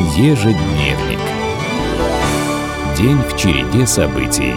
Ежедневник. День в череде событий.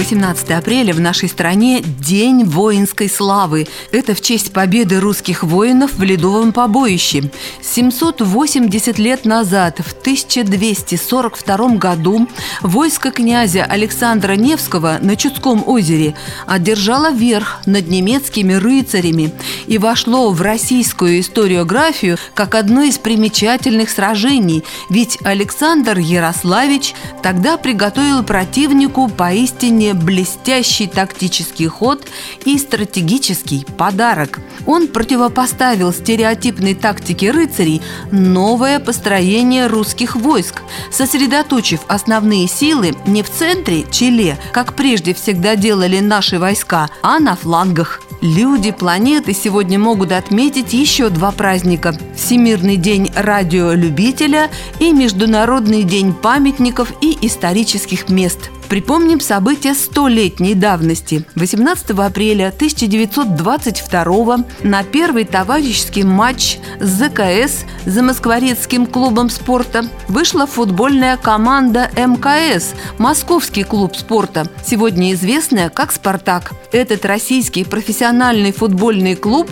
18 апреля в нашей стране – День воинской славы. Это в честь победы русских воинов в Ледовом побоище. 780 лет назад, в 1242 году, войско князя Александра Невского на Чудском озере одержало верх над немецкими рыцарями и вошло в российскую историографию как одно из примечательных сражений, ведь Александр Ярославич тогда приготовил противнику поистине блестящий тактический ход и стратегический подарок. Он противопоставил стереотипной тактике рыцарей новое построение русских войск, сосредоточив основные силы не в центре Чиле, как прежде всегда делали наши войска, а на флангах. Люди планеты сегодня могут отметить еще два праздника – Всемирный день радиолюбителя и Международный день памятников и исторических мест – Припомним события столетней давности. 18 апреля 1922 на первый товарищеский матч ЗКС за Москворецким клубом спорта вышла футбольная команда МКС – Московский клуб спорта, сегодня известная как «Спартак». Этот российский профессиональный футбольный клуб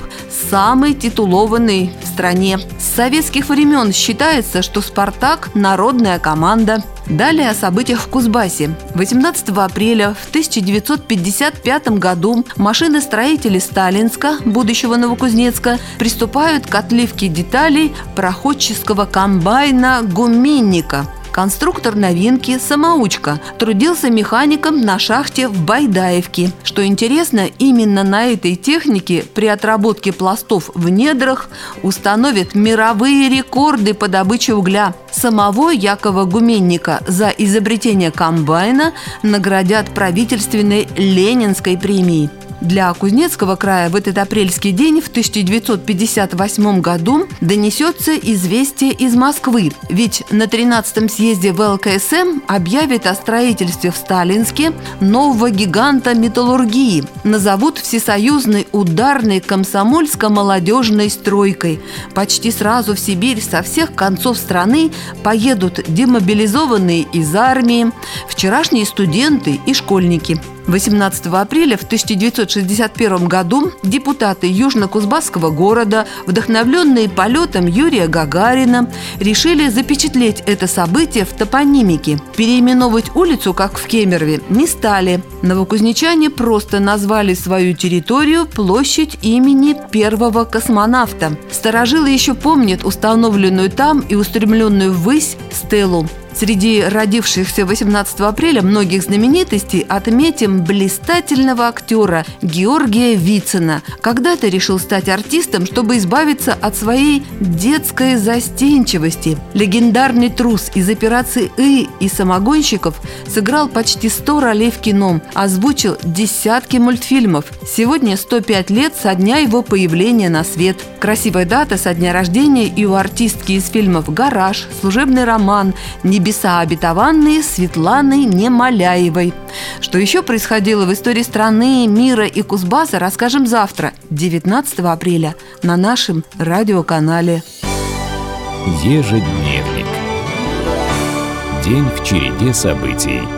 самый титулованный в стране. С советских времен считается, что «Спартак» – народная команда. Далее о событиях в Кузбассе. 18 апреля в 1955 году машиностроители Сталинска, будущего Новокузнецка, приступают к отливке деталей проходческого комбайна «Гуменника», Конструктор новинки «Самоучка» трудился механиком на шахте в Байдаевке. Что интересно, именно на этой технике при отработке пластов в недрах установят мировые рекорды по добыче угля. Самого Якова Гуменника за изобретение комбайна наградят правительственной Ленинской премией. Для Кузнецкого края в этот апрельский день в 1958 году донесется известие из Москвы, ведь на 13-м съезде в ЛКСМ объявят о строительстве в Сталинске нового гиганта металлургии. Назовут всесоюзной ударной комсомольско-молодежной стройкой. Почти сразу в Сибирь со всех концов страны поедут демобилизованные из армии, вчерашние студенты и школьники – 18 апреля в 1961 году депутаты Южно-Кузбасского города, вдохновленные полетом Юрия Гагарина, решили запечатлеть это событие в топонимике. Переименовывать улицу, как в Кемерове, не стали. Новокузнечане просто назвали свою территорию площадь имени первого космонавта. Старожилы еще помнят установленную там и устремленную ввысь стелу. Среди родившихся 18 апреля многих знаменитостей отметим блистательного актера Георгия Вицина. Когда-то решил стать артистом, чтобы избавиться от своей детской застенчивости. Легендарный трус из операции «И» и «Самогонщиков» сыграл почти 100 ролей в кино, озвучил десятки мультфильмов. Сегодня 105 лет со дня его появления на свет. Красивая дата со дня рождения и у артистки из фильмов «Гараж», «Служебный роман», «Небесный небеса обетованные Светланы Немоляевой. Что еще происходило в истории страны, мира и Кузбасса, расскажем завтра, 19 апреля, на нашем радиоканале. Ежедневник. День в череде событий.